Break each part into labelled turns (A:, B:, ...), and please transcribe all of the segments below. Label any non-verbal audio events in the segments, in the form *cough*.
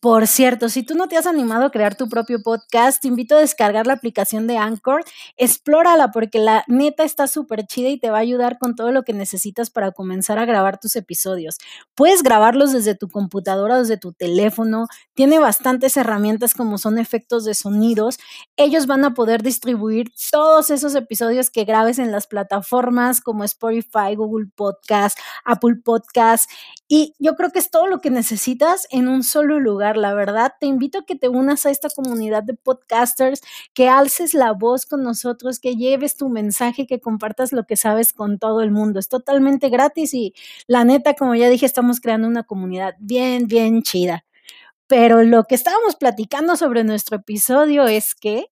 A: Por cierto, si tú no te has animado a crear tu propio podcast, te invito a descargar la aplicación de Anchor. Explórala porque la neta está súper chida y te va a ayudar con todo lo que necesitas para comenzar a grabar tus episodios. Puedes grabarlos desde tu computadora, desde tu teléfono. Tiene bastantes herramientas como son efectos de sonidos. Ellos van a poder distribuir todos esos episodios que grabes en las plataformas como Spotify, Google Podcast, Apple Podcast. Y yo creo que es todo lo que necesitas en un solo lugar la verdad. Te invito a que te unas a esta comunidad de podcasters, que alces la voz con nosotros, que lleves tu mensaje, que compartas lo que sabes con todo el mundo. Es totalmente gratis y la neta, como ya dije, estamos creando una comunidad bien, bien chida. Pero lo que estábamos platicando sobre nuestro episodio es que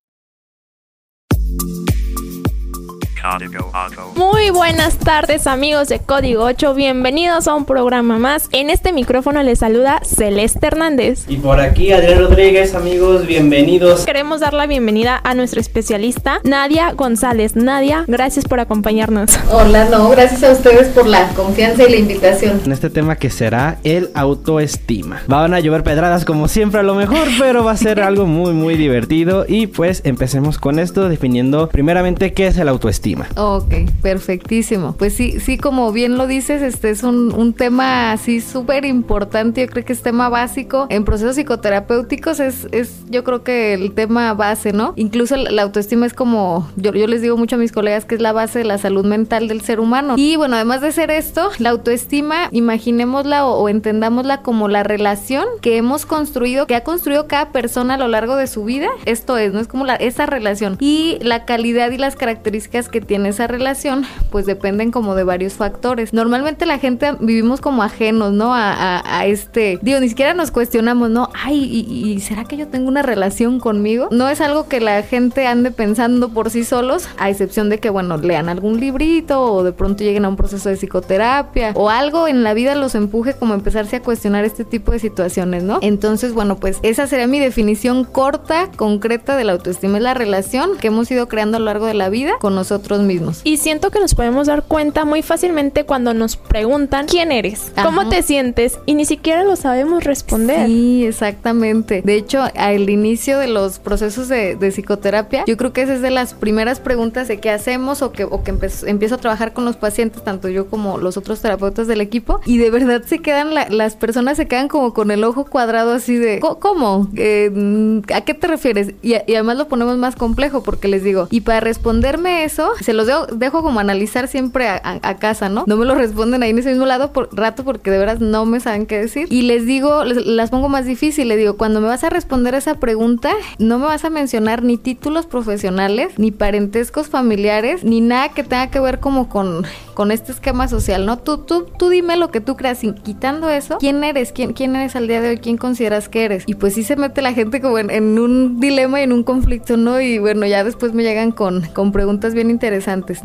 B: Muy buenas tardes amigos de Código 8, bienvenidos a un programa más. En este micrófono les saluda Celeste Hernández.
C: Y por aquí Adrián Rodríguez, amigos, bienvenidos.
B: Queremos dar la bienvenida a nuestra especialista Nadia González. Nadia, gracias por acompañarnos.
D: Hola, no, gracias a ustedes por la confianza y la invitación.
C: En este tema que será el autoestima. Van a llover pedradas como siempre a lo mejor, *laughs* pero va a ser algo muy muy divertido y pues empecemos con esto definiendo primeramente qué es el autoestima.
D: Ok, perfectísimo. Pues sí, sí, como bien lo dices, este es un, un tema así súper importante. Yo creo que es tema básico. En procesos psicoterapéuticos es, es yo creo que el tema base, ¿no? Incluso la autoestima es como, yo, yo les digo mucho a mis colegas que es la base de la salud mental del ser humano. Y bueno, además de ser esto, la autoestima, imaginémosla o, o entendámosla como la relación que hemos construido, que ha construido cada persona a lo largo de su vida. Esto es, ¿no? Es como la, esa relación. Y la calidad y las características que tiene esa relación, pues dependen como de varios factores. Normalmente la gente vivimos como ajenos, ¿no? A este, digo, ni siquiera nos cuestionamos, ¿no? Ay, y, y, ¿será que yo tengo una relación conmigo? No es algo que la gente ande pensando por sí solos, a excepción de que, bueno, lean algún librito o de pronto lleguen a un proceso de psicoterapia o algo en la vida los empuje como a empezarse a cuestionar este tipo de situaciones, ¿no? Entonces, bueno, pues esa sería mi definición corta, concreta de la autoestima. Es la relación que hemos ido creando a lo largo de la vida con nosotros mismos.
B: Y siento que nos podemos dar cuenta muy fácilmente cuando nos preguntan quién eres,
D: Ajá.
B: cómo te sientes y ni siquiera lo sabemos responder.
D: Sí, exactamente. De hecho, al inicio de los procesos de, de psicoterapia, yo creo que esa es de las primeras preguntas de qué hacemos o que, o que empiezo, empiezo a trabajar con los pacientes, tanto yo como los otros terapeutas del equipo, y de verdad se quedan, la, las personas se quedan como con el ojo cuadrado así de, ¿cómo? Eh, ¿A qué te refieres? Y, y, además lo ponemos más complejo porque les digo, y para responderme eso, se los dejo, dejo como analizar siempre a, casa, ¿no? No me lo responden ahí en ese mismo lado por rato porque de veras no me saben qué decir. Y les digo, les, las pongo más difícil, les digo, cuando me vas a responder esa pregunta, no me vas a mencionar ni títulos profesionales, ni parentescos familiares, ni nada que tenga que ver como con, con este esquema social, ¿no? Tú, tú, tú dime lo que tú creas, quitando eso, ¿quién eres? ¿Quién, ¿Quién eres al día de hoy? ¿Quién consideras que eres? Y pues sí se mete la gente como en, en un dilema y en un conflicto, ¿no? Y bueno, ya después me llegan con, con preguntas bien interesantes,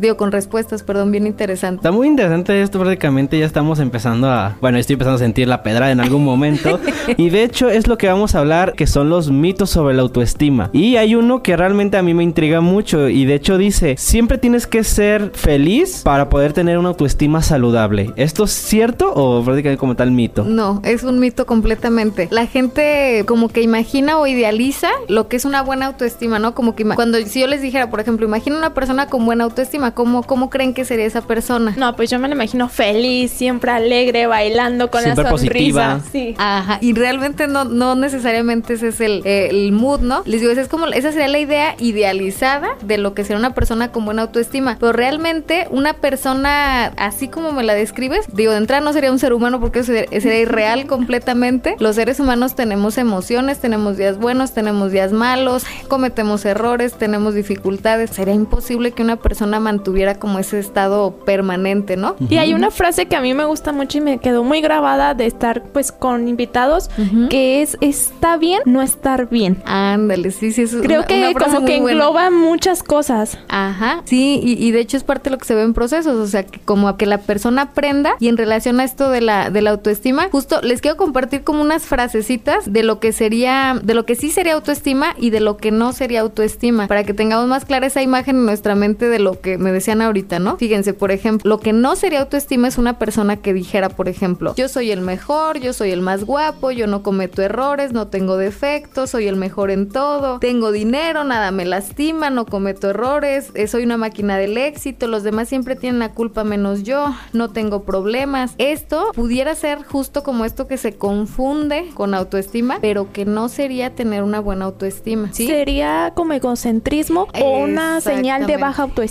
D: digo, con respuestas, perdón, bien interesantes.
C: Está muy interesante esto, prácticamente ya estamos empezando a, bueno, estoy empezando a sentir la pedrada en algún momento. *laughs* y de hecho es lo que vamos a hablar, que son los mitos sobre la autoestima. Y hay uno que realmente a mí me intriga mucho y de hecho dice, siempre tienes que ser feliz para poder tener una autoestima saludable. ¿Esto es cierto o prácticamente como tal mito?
D: No, es un mito completamente. La gente como que imagina o idealiza lo que es una buena autoestima, ¿no? Como que cuando si yo les dijera, por ejemplo, imagina una persona con buena autoestima? ¿Cómo, ¿Cómo creen que sería esa persona?
B: No, pues yo me la imagino feliz, siempre alegre, bailando con
C: Siempre
B: la sonrisa.
C: positiva.
B: Sí.
D: Ajá, y realmente no, no necesariamente ese es el, eh, el mood, ¿no? Les digo, esa es como, esa sería la idea idealizada de lo que sería una persona con buena autoestima. Pero realmente una persona así como me la describes, digo, de entrada no sería un ser humano porque sería, sería irreal *laughs* completamente. Los seres humanos tenemos emociones, tenemos días buenos, tenemos días malos, cometemos errores, tenemos dificultades. Sería imposible que una persona mantuviera como ese estado permanente, ¿no?
B: Y hay una frase que a mí me gusta mucho y me quedó muy grabada de estar pues con invitados, que es está bien no estar bien.
D: Ándale, sí, sí, eso es
B: Creo
D: una-
B: que
D: una frase
B: como que
D: buena.
B: engloba muchas cosas.
D: Ajá, sí, y, y de hecho es parte de lo que se ve en procesos, o sea, que como a que la persona aprenda y en relación a esto de la, de la autoestima, justo les quiero compartir como unas frasecitas de lo que sería, de lo que sí sería autoestima y de lo que no sería autoestima, para que tengamos más clara esa imagen en nuestra mente de lo que me decían ahorita, ¿no? Fíjense, por ejemplo, lo que no sería autoestima es una persona que dijera, por ejemplo, yo soy el mejor, yo soy el más guapo, yo no cometo errores, no tengo defectos, soy el mejor en todo, tengo dinero, nada me lastima, no cometo errores, eh, soy una máquina del éxito, los demás siempre tienen la culpa menos yo, no tengo problemas. Esto pudiera ser justo como esto que se confunde con autoestima, pero que no sería tener una buena autoestima.
B: Sería como egocentrismo o una señal de baja autoestima.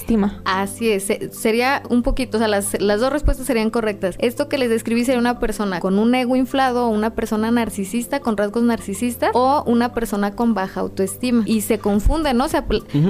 D: Así es, se- sería un poquito, o sea, las, las dos respuestas serían correctas. Esto que les describí sería una persona con un ego inflado, o una persona narcisista con rasgos narcisistas o una persona con baja autoestima. Y se confunden, ¿no? O sea,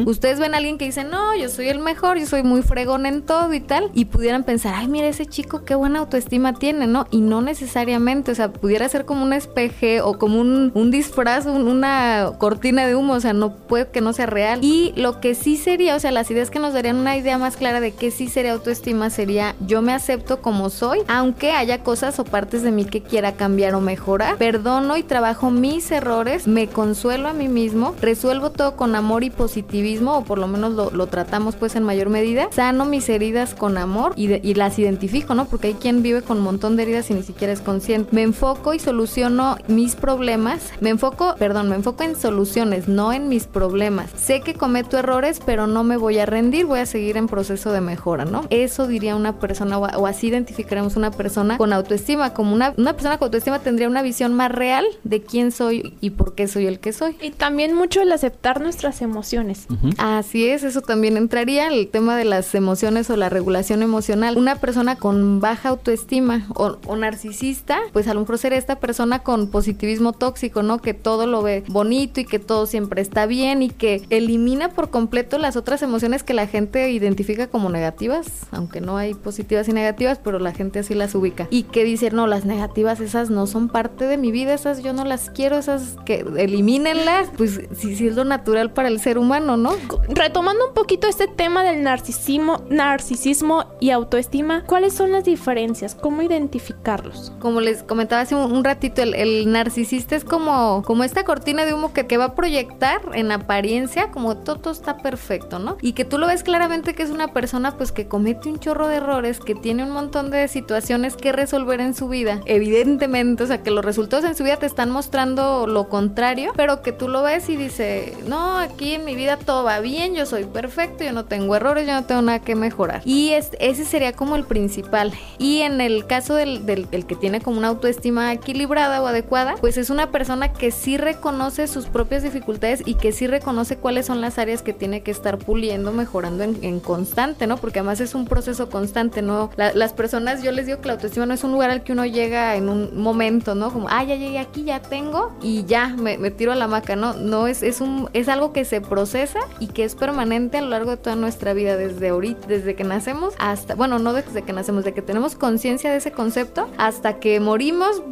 D: ustedes ven a alguien que dice, no, yo soy el mejor, yo soy muy fregón en todo y tal, y pudieran pensar, ay, mira ese chico, qué buena autoestima tiene, ¿no? Y no necesariamente, o sea, pudiera ser como un espeje o como un, un disfraz, un- una cortina de humo, o sea, no puede que no sea real. Y lo que sí sería, o sea, las ideas que nos darían una idea más clara de qué sí sería autoestima sería yo me acepto como soy, aunque haya cosas o partes de mí que quiera cambiar o mejorar, perdono y trabajo mis errores, me consuelo a mí mismo, resuelvo todo con amor y positivismo, o por lo menos lo, lo tratamos pues en mayor medida, sano mis heridas con amor y, y las identifico, ¿no? Porque hay quien vive con un montón de heridas y ni siquiera es consciente. Me enfoco y soluciono mis problemas, me enfoco, perdón, me enfoco en soluciones, no en mis problemas. Sé que cometo errores, pero no me voy a rendir, voy a seguir en proceso de mejora, ¿no? Eso diría una persona, o, o así identificaremos una persona con autoestima, como una, una persona con autoestima tendría una visión más real de quién soy y por qué soy el que soy.
B: Y también mucho el aceptar nuestras emociones.
D: Así es, eso también entraría el tema de las emociones o la regulación emocional. Una persona con baja autoestima o, o narcisista, pues a lo mejor sería esta persona con positivismo tóxico, ¿no? Que todo lo ve bonito y que todo siempre está bien y que elimina por completo las otras emociones que la gente identifica como negativas, aunque no hay positivas y negativas, pero la gente así las ubica. Y que dice, no, las negativas esas no son parte de mi vida, esas yo no las quiero, esas que elimínenlas, pues sí, sí es lo natural para el ser humano, ¿no?
B: Retomando un poquito este tema del narcisismo, narcisismo y autoestima, ¿cuáles son las diferencias? ¿Cómo identificarlos?
D: Como les comentaba hace un, un ratito, el, el narcisista es como, como esta cortina de humo que, que va a proyectar en apariencia como todo está perfecto, ¿no? Y que tú lo ves claramente que es una persona pues que comete un chorro de errores, que tiene un montón de situaciones que resolver en su vida. Evidentemente, o sea, que los resultados en su vida te están mostrando lo contrario, pero que tú lo ves y dice, no, aquí en mi vida todo va bien, yo soy perfecto, yo no tengo errores, yo no tengo nada que mejorar. Y es- ese sería como el principal. Y en el caso del, del- del que tiene como una autoestima equilibrada o adecuada, pues es una persona que sí reconoce sus propias dificultades y que sí reconoce cuáles son las áreas que tiene que estar puliendo, mejorando en, en constante, ¿no? Porque además es un proceso constante, ¿no? La- las personas, yo les digo que la autoestima no es un lugar al que uno llega en un momento, ¿no? Como, ah, ya llegué aquí, ya tengo y ya me, me tiro a la maca, ¿no? No es, es, un, es algo que se procesa y que es permanente a lo largo de toda nuestra vida, desde ahorita, desde que nacemos hasta, bueno, no desde que nacemos, de que tenemos conciencia de ese concepto, hasta que morimos,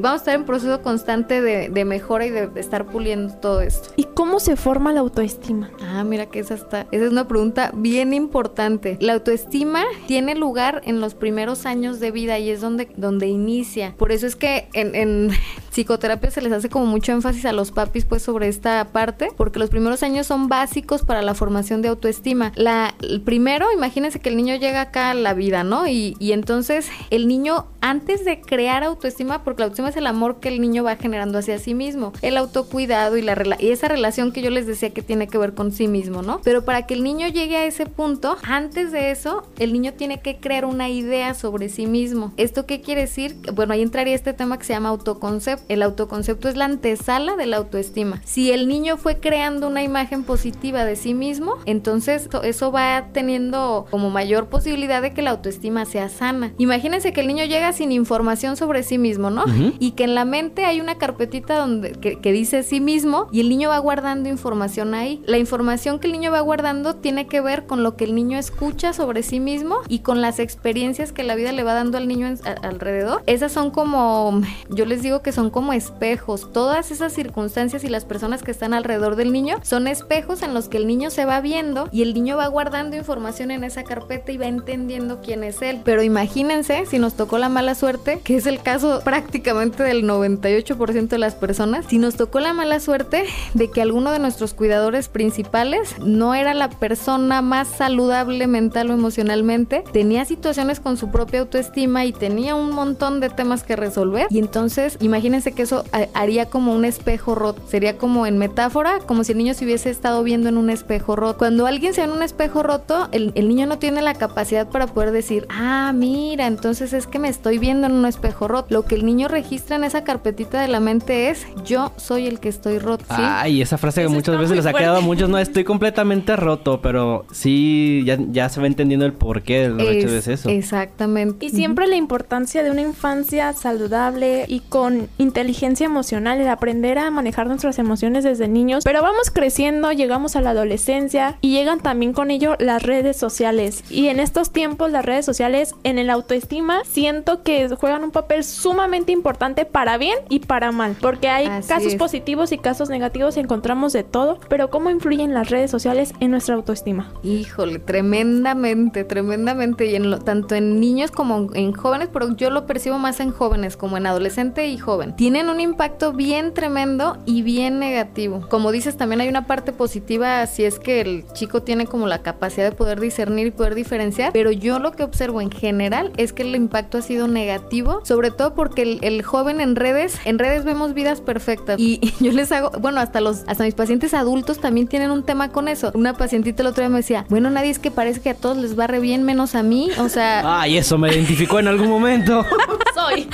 D: vamos a estar en proceso constante de, de mejora y de, de estar puliendo todo esto.
B: ¿Y cómo se forma la autoestima?
D: Ah, mira que esa está, esa es una pregunta bien importante. La autoestima tiene lugar en los primeros años de vida y es donde, donde inicia. Por eso es que en, en- *laughs* psicoterapia se les hace como mucho énfasis a los papis pues sobre esta parte, porque los primeros años son básicos para la formación de autoestima. La, el primero, imagínense que el niño llega acá a la vida, ¿no? Y, y entonces el niño antes de crear autoestima, porque la autoestima es el amor que el niño va generando hacia sí mismo, el autocuidado y, la y esa relación que yo les decía que tiene que ver con sí mismo, ¿no? Pero para que el niño llegue a ese punto, antes de eso, el niño tiene que crear una idea sobre sí mismo. ¿Esto qué quiere decir? Bueno, ahí entraría este tema que se llama autoconcepto. El autoconcepto es la antesala de la autoestima. Si el niño fue creando una imagen positiva de sí mismo, entonces eso va teniendo como mayor posibilidad de que la autoestima sea sana. Imagínense que el niño llega sin información sobre sí mismo, ¿no? Y que en la mente hay una carpetita donde que, dice sí mismo y el niño va guardando información ahí. La información que el niño va guardando tiene que ver con lo que el niño escucha sobre sí mismo y con las experiencias que la vida le va dando al niño alrededor. Esas son como, yo les digo que son como espejos. Todas esas circunstancias y las personas que están alrededor del niño son espejos en los que el niño se va viendo y el niño va guardando información en esa carpeta y va entendiendo quién es él. Pero imagínense si nos tocó la mala suerte, que es el caso prácticamente del 98% de las personas, si nos tocó la mala suerte de que alguno de nuestros cuidadores principales no era la persona más saludable mental o emocionalmente, tenía situaciones con su propia autoestima y tenía un montón de temas que resolver y entonces imagínense que eso haría como un espejo roto, sería como en metáfora, como si el niño se hubiese estado viendo en un espejo roto. Cuando alguien se ve en un espejo roto, el, el niño no tiene la capacidad para poder decir, ah, mira, entonces es que me estoy viendo en un espejo roto. Lo que el niño registra en esa carpetita de la mente es yo soy el que estoy roto. ¿sí?
C: Ay, esa frase que muchas veces les ha quedado a muchos, no estoy completamente roto, pero sí ya, ya se va entendiendo el porqué del hecho de eso.
D: Exactamente.
B: Y siempre la importancia de una infancia saludable y con inteligencia emocional, el aprender a manejar nuestras emociones desde niños. Pero vamos creciendo, llegamos a la adolescencia y llegan también con ello las redes sociales. Y en estos tiempos las redes sociales en el autoestima siento que juegan un papel sumamente importante para bien y para mal, porque hay casos positivos y casos negativos y encontramos de todo, pero ¿cómo influyen las redes sociales en nuestra autoestima?
D: Híjole, tremendamente, tremendamente, y en tanto en niños como en jóvenes, pero yo lo percibo más en jóvenes, como en adolescente y joven. Tienen un impacto bien tremendo y bien negativo. Como dices, también hay una parte positiva si es que el chico tiene como la capacidad de poder discernir y poder diferenciar, pero yo lo que observo en general es que el impacto ha sido negativo, sobre todo porque el, joven en redes, en redes vemos vidas perfectas y, *laughs* yo les hago, bueno, hasta los, hasta mis pacientes adultos también tienen un tema con eso. Una pacientita el otro día me decía, bueno, nadie es que parece que a todos les va re bien menos a mí, o sea... *laughs*
C: Ay, eso me identificó en algún momento. *laughs*
B: soy.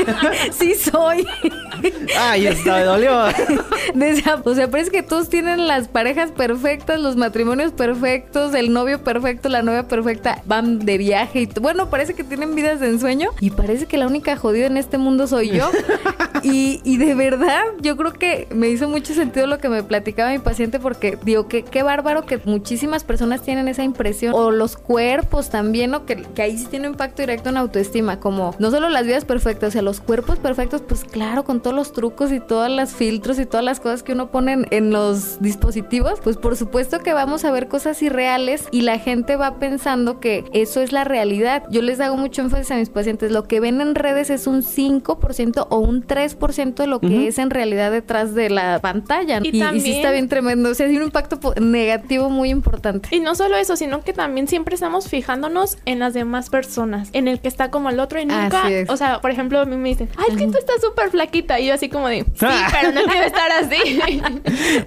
B: *laughs*
D: sí soy.
C: Ay, esto me dolió.
D: Decía, o sea, parece que todos tienen las parejas perfectas, los matrimonios perfectos, el novio perfecto, la novia perfecta, van de viaje y bueno, parece que tienen vidas de ensueño y parece que la única jodida en este mundo soy yo. y, y, de verdad, yo creo que me hizo mucho sentido lo que me platicaba mi paciente porque digo que qué bárbaro que muchísimas personas tienen esa impresión o los cuerpos también, o que, que ahí sí tiene un impacto directo en autoestima, como no solo las vidas perfectas, o sea, los cuerpos perfectos, pues claro, con todos los trucos y todos los filtros y todas las cosas que uno pone en, en los dispositivos, pues por supuesto que vamos a ver cosas irreales y la gente va pensando que eso es la realidad. Yo les hago mucho énfasis a mis pacientes, lo que ven en redes es un 5% o un 3% de lo que es en realidad detrás de la pantalla. Y, y, sí está bien tremendo, o sea, tiene un impacto negativo muy importante.
B: Y no solo eso, sino que también siempre estamos fijándonos en las demás personas, en el que está como el otro y nunca, o sea, por ejemplo, a mí me dicen, ay, es que tú estás súper flaquita. Y yo así como de, sí, pero no quiero estar así.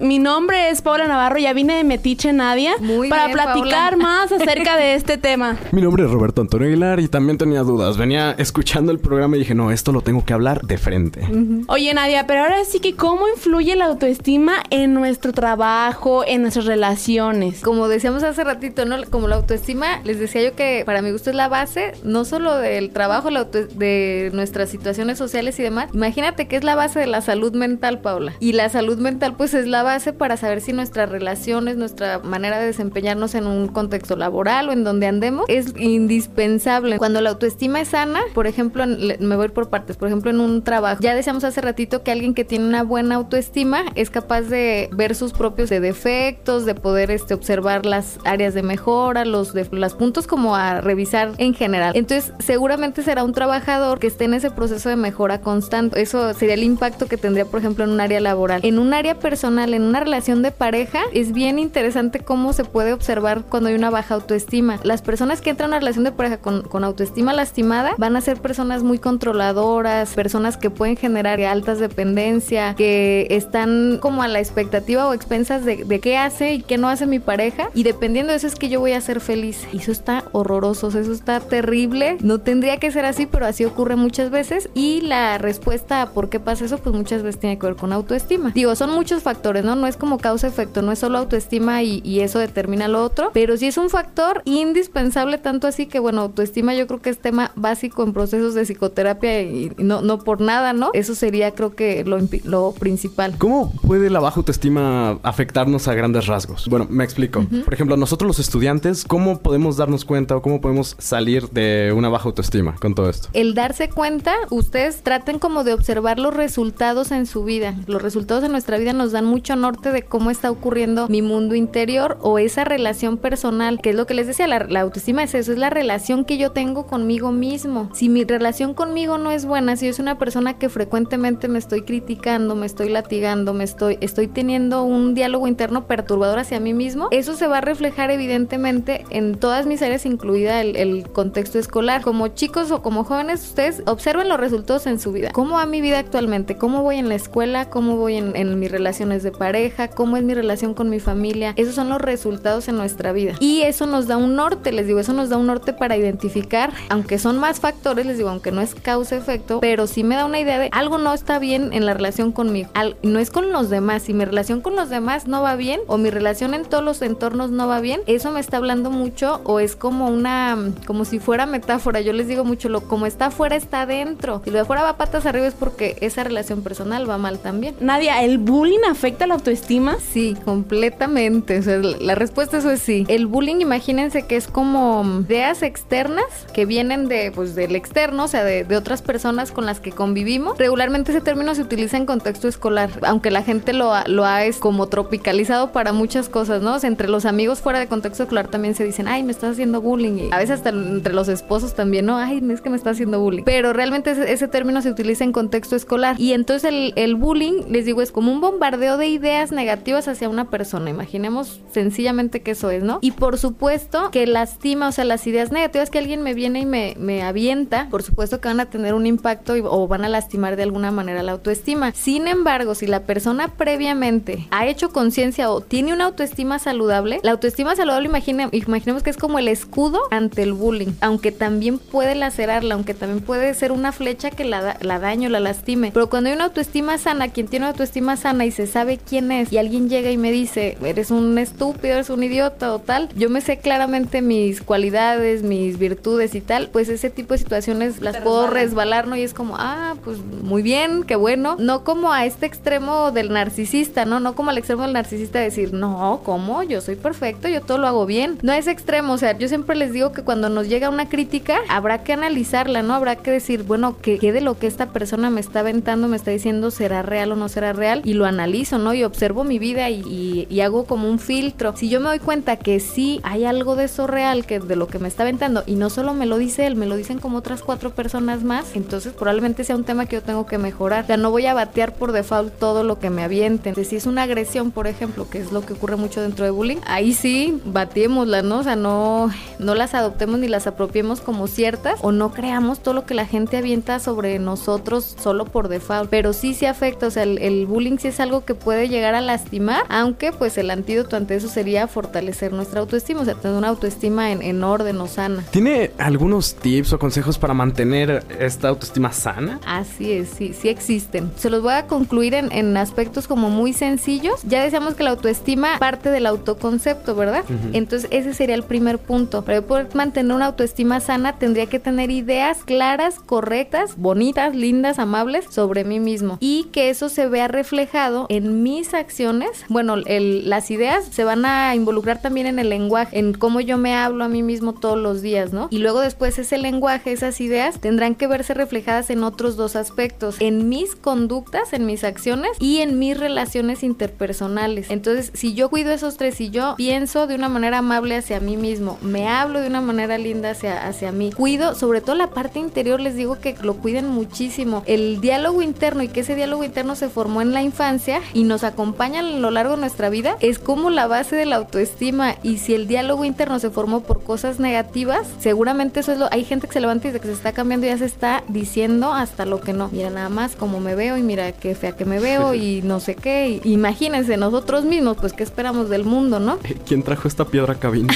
B: *laughs*
E: Mi nombre es Paula Navarro, ya vine de Metiche Nadia para platicar más acerca de este tema. *laughs*
F: Mi nombre es Roberto Antonio Aguilar y también tenía dudas. Venía escuchando el programa y dije, no, esto lo tengo que hablar de frente.
E: Oye, Nadia, pero ahora sí que cómo influye la autoestima en nuestro trabajo, en nuestras relaciones.
D: Como decíamos hace ratito, ¿no? Como la autoestima, les decía yo que para mi gusto es la base, no solo del trabajo, de nuestras situaciones sociales y demás. Imagínate que es la base de la salud mental, Paula. Y la salud mental, pues es la base para saber si nuestras relaciones, nuestra manera de desempeñarnos en un contexto laboral o en donde andemos, es indispensable. Cuando la autoestima es sana, por ejemplo, me voy por partes, por ejemplo, en un trabajo, ya decíamos hace ratito que alguien que tiene una buena autoestima es capaz de ver sus propios defectos, de poder este, observar las áreas de mejora, los, de, los puntos como a revisar en general. Entonces, seguramente será un trabajador que esté en ese proceso de mejora constante. Eso sería el impacto que tendría, por ejemplo, en un área laboral. En un área personal, en una relación de pareja, es bien interesante cómo se puede observar cuando hay una baja autoestima. Las personas que entran a una relación de pareja con, con autoestima lastimada van a ser personas muy controladoras, personas que pueden generar altas dependencias, que están como a la expectativa o expensas de qué hace y qué no hace mi pareja. Y dependiendo de eso es que yo voy a ser feliz. Y eso está horroroso, eso está terrible. No tendría que ser así, pero así ocurre muchas veces. Y la respuesta a por qué pasa eso, pues muchas veces tiene que ver con autoestima. Digo, son muchos factores, ¿no? No es como causa-efecto, no es solo autoestima y, y eso determina lo otro, pero sí es un factor indispensable, tanto así que, bueno, autoestima yo creo que es tema básico en procesos de psicoterapia y no, no por nada, ¿no? Eso sería, creo que, lo, lo principal.
F: ¿Cómo puede la baja autoestima afectarnos a grandes rasgos? Bueno, me explico. Por ejemplo, nosotros los estudiantes, ¿cómo podemos darnos cuenta o cómo podemos salir de una baja autoestima con todo esto?
D: el darse cuenta, ustedes traten como de observar los resultados en su vida. Los resultados en nuestra vida nos dan mucho norte de cómo está ocurriendo mi mundo interior o esa relación personal, que es lo que les decía, la, la autoestima es eso, es la relación que yo tengo conmigo mismo. Si mi relación conmigo no es buena, si yo soy una persona que frecuentemente me estoy criticando, me estoy latigando, me estoy, estoy teniendo un diálogo interno perturbador hacia mí mismo, eso se va a reflejar evidentemente en todas mis áreas, incluida el, contexto escolar. Como chicos o como jóvenes, ustedes observen los resultados en su vida. ¿Cómo va mi vida actualmente? ¿Cómo voy en la escuela? ¿Cómo voy en, en mis relaciones de pareja? ¿Cómo es mi relación con mi familia? Esos son los resultados en nuestra vida. Y eso nos da un norte, les digo, eso nos da un norte para identificar, aunque son más factores, les digo, aunque no es causa-efecto, pero sí me da una idea de algo no está bien en la relación conmigo. Al- no es con los demás. Si mi relación con los demás no va bien o mi relación en todos los entornos no va bien, eso me está hablando mucho o es como una, como si fuera metáfora. Yo les digo mucho, lo como está afuera está adentro. Si lo de afuera va patas arriba es porque esa relación personal va mal también.
E: Nadia, ¿el bullying afecta la autoestima?
D: Sí, completamente. O sea, la respuesta eso es sí. El bullying, imagínense que es como ideas externas que vienen de, pues, del externo, o sea, de, de otras personas con las que convivimos. Regularmente ese término se utiliza en contexto escolar, aunque la gente lo ha, lo ha es como tropicalizado para muchas cosas, ¿no? O sea, entre los amigos fuera de contexto escolar también se dicen, ay, me estás haciendo bullying. Y a veces hasta entre los esposos también, ¿no? Ay, es que me está haciendo bullying. Pero realmente ese, término se utiliza en contexto escolar. Y entonces el, bullying, les digo, es como un bombardeo de ideas negativas hacia una persona. Imaginemos sencillamente que eso es, ¿no? Y por supuesto que lastima, o sea, las ideas negativas que alguien me viene y me, me avienta, por supuesto que van a tener un impacto o van a lastimar de alguna manera la autoestima. Sin embargo, si la persona previamente ha hecho conciencia o tiene una autoestima saludable, la autoestima saludable imagine- imaginemos que es como el escudo ante el bullying, aunque también puede lacerarla, aunque también puede ser una flecha que la, la daño, la lastime. Pero cuando hay una autoestima sana, quien tiene una autoestima sana y se sabe quién es, y alguien llega y me dice, eres un estúpido, eres un idiota o tal, yo me sé claramente mis cualidades, mis virtudes y tal, pues ese tipo de situaciones las puedo resbalar, ¿no? Y es como, ah, pues muy bien, qué bueno. No como a este extremo del narcisista, ¿no? No como al extremo del narcisista de decir, no, ¿cómo? Yo soy perfecto, yo todo lo hago bien. No a ese extremo, o sea, yo siempre les digo que cuando nos llega una crítica, habrá que analizarla, ¿no? Habrá que decir, bueno, ¿qué, qué de lo que esta persona me está aventando, me está diciendo, será real o no será real? Y lo analizo, ¿no? Y observo mi vida y, hago como un filtro. Si yo me doy cuenta que sí hay algo de eso real, que de lo que me está aventando, y no solo me lo dice él, me lo dicen como otras cuatro personas más, entonces probablemente sea un tema que yo tengo que mejorar. O sea, no voy a batear por default todo lo que me avienten. Si es una agresión, por ejemplo, que es lo que ocurre mucho dentro de bullying, ahí sí, batiémosla, ¿no? O sea, no, no las adoptemos ni las apropiemos como ciertas o no creamos todo lo que la gente avienta sobre nosotros solo por default. Pero sí se afecta, o sea, el, el bullying sí es algo que puede llegar a lastimar, aunque pues el antídoto ante eso sería fortalecer nuestra autoestima, o sea, tener una autoestima en, en orden o sana.
F: ¿Tiene algunos tips o consejos para mantener esta autoestima sana?
D: Así es, sí, sí existen. Se los voy a concluir en, en aspectos como muy sencillos. Ya decíamos que la autoestima parte del autoconcepto, ¿verdad? Entonces ese sería el primer punto. Para poder mantener una autoestima sana tendría que tener ideas claras, correctas, bonitas, lindas, amables sobre mí mismo. Y que eso se vea reflejado en mis acciones. Bueno, el- las ideas se van a involucrar también en el lenguaje, en cómo yo me hablo a mí mismo todos los días, ¿no? Y luego después ese lenguaje, esas ideas, tendrán que verse reflejadas en otros dos aspectos, en mis conductas, en mis acciones y en mis relaciones interpersonales. Entonces, si yo cuido esos tres, si yo pienso de una manera amable hacia mí mismo, me hablo de una manera linda hacia, hacia mí, cuido sobre todo la parte interior les digo que lo cuiden muchísimo. El diálogo interno y que ese diálogo interno se formó en la infancia y nos acompaña a lo largo de nuestra vida es como la base de la autoestima y si el diálogo interno se formó por cosas negativas, seguramente eso es lo hay gente que se levanta y de que se está cambiando y ya se está diciendo hasta lo que no. Mira nada más cómo me veo y mira qué fea que me veo y no sé qué. Y imagínense nosotros mismos, pues qué esperamos del mundo, ¿no? *laughs*
F: ¿Quién trajo esta piedra a cabina?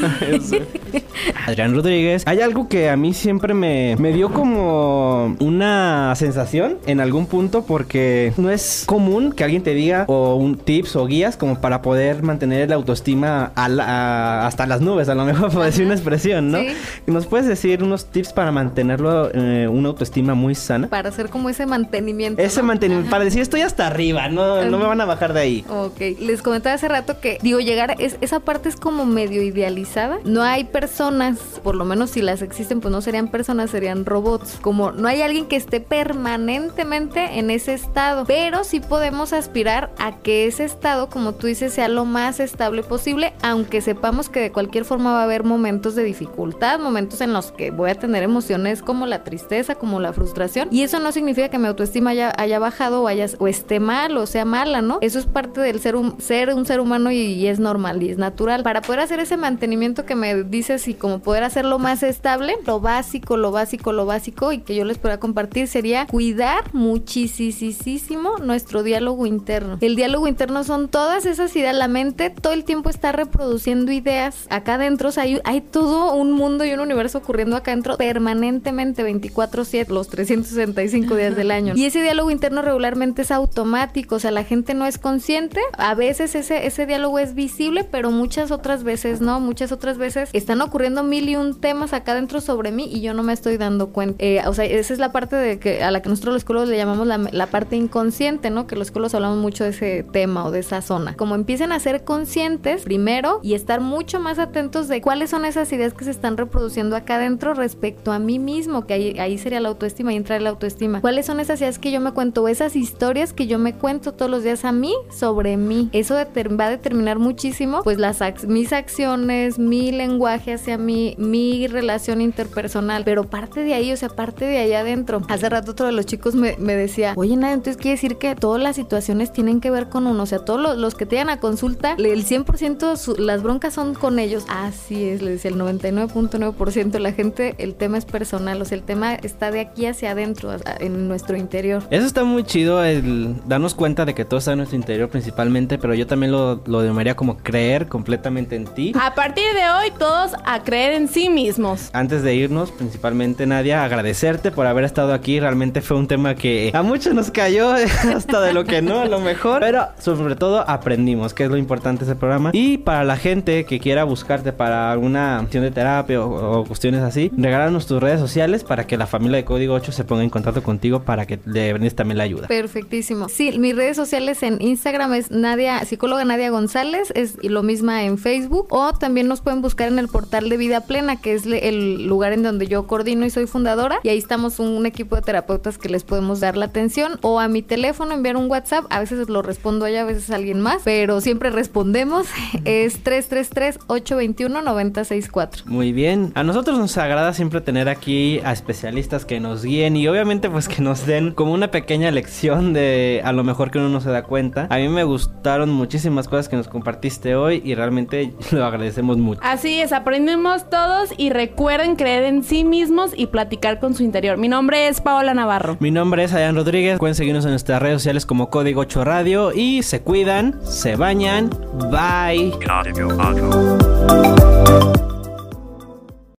F: *laughs* *laughs*
C: Adrián Rodríguez. Hay algo que a mí siempre me, me dio como una sensación en algún punto porque no es común que alguien te diga o un tips o guías como para poder mantener la autoestima a la- a- hasta las nubes, a lo mejor por decir una expresión, ¿no?
D: Sí.
C: ¿Nos puedes decir unos tips para mantenerlo eh, una autoestima muy sana?
D: Para hacer como ese mantenimiento.
C: Ese
D: ¿no?
C: mantenimiento, para decir estoy hasta arriba, no, no me van a bajar de ahí.
D: Ok, les comentaba hace rato que, digo, es, esa parte es como medio idealizada. No hay personas, por lo menos si las existen, pues no serían personas, serían robots. Como no hay alguien que esté permanentemente en ese estado, pero sí podemos aspirar a que ese estado, como tú dices, sea lo más estable posible, aunque sepamos que de cualquier forma va a haber momentos de dificultad, momentos en los que voy a tener emociones como la tristeza, como la frustración, y eso no significa que mi autoestima haya, haya bajado o, o esté mal o sea mala, ¿no? Eso es parte del ser, un, ser un ser humano y, y es normal y es natural. Para poder hacer ese mantenimiento que me dices y como poder hacerlo más estable, lo básico, lo básico, lo básico y que yo les pueda compartir sería cuidar muchísimo nuestro diálogo interno. El diálogo interno son todas esas ideas, la mente todo el tiempo está reproduciendo ideas acá adentro, o sea, hay, hay todo un mundo y un universo ocurriendo acá adentro permanentemente 24/7, los 365 días del año. Y ese diálogo interno regularmente es automático, o sea, la gente no es consciente, a veces ese, ese diálogo es visible, pero muchas otras veces no, muchas otras veces están ocurriendo mil y un temas acá adentro sobre mí y yo no me estoy dando cuenta. Eh, o sea, esa es la parte de que a la que nosotros los psicólogos le llamamos la, parte inconsciente, ¿no? Que los psicólogos hablamos mucho de ese tema o de esa zona. Como empiecen a ser conscientes primero y estar mucho más atentos de cuáles son esas ideas que se están reproduciendo acá adentro respecto a mí mismo, que ahí, ahí sería la autoestima y entrar la autoestima. ¿Cuáles son esas ideas que yo me cuento, esas historias que yo me cuento todos los días a mí sobre mí? Eso va a determinar muchísimo, pues las mis acciones, mi lenguaje hacia mí, mi relación interpersonal, pero parte de ahí, o sea, parte de ahí adentro. Hace rato otro de los chicos me, decía, oye, nada, entonces quiere decir que todas las situaciones tienen que ver con uno, o sea, todos los, que te llegan a consulta, el 100% su- las broncas son con ellos. Así es, le decía, el 99.9% de la gente, el tema es personal, o sea, el tema está de aquí hacia adentro, en nuestro interior.
C: Eso está muy chido, el darnos cuenta de que todo está en nuestro interior principalmente, pero yo también lo, lo llamaría como creer completamente en ti.
E: A partir de hoy, todos a creer en sí mismos.
C: Antes de irnos, principalmente Nadia, agradecerte por haber estado aquí. Realmente fue un tema que a muchos nos cayó, *laughs* hasta de lo que no, a lo mejor. Pero sobre todo aprendimos, que es lo importante de ese programa. Y para la gente que quiera buscarte para alguna acción de terapia o, o cuestiones así, regálanos tus redes sociales para que la familia de Código 8 se ponga en contacto contigo para que le brindes también la ayuda.
D: Perfectísimo. Sí, mis redes sociales en Instagram es Nadia, psicóloga Nadia González, es lo misma en Facebook, o también nos pueden buscar en el portal de Vida Plena, que es el lugar en donde yo coordino y soy fundadora, y ahí estamos un, un equipo de terapeutas que les podemos dar la atención, o a mi teléfono enviar un WhatsApp, a veces lo respondo allá, a veces a alguien más, pero siempre respondemos, *laughs* es 333-821-964.
C: Muy bien. A nosotros nos agrada siempre tener aquí a especialistas que nos guíen y obviamente pues que nos den como una pequeña lección de a lo mejor que uno no se da cuenta. A mí me gustaron muchísimas cosas que nos compartiste hoy y realmente *laughs* lo agradecemos mucho.
E: Así es, aprendemos todos y recuerden creer en sí mismos y platicar con su interior. Mi nombre es Paola Navarro.
C: Mi nombre es Adrián Rodríguez. Pueden seguirnos en nuestras redes sociales como Código 8 Radio y se cuidan, se bañan. Bye.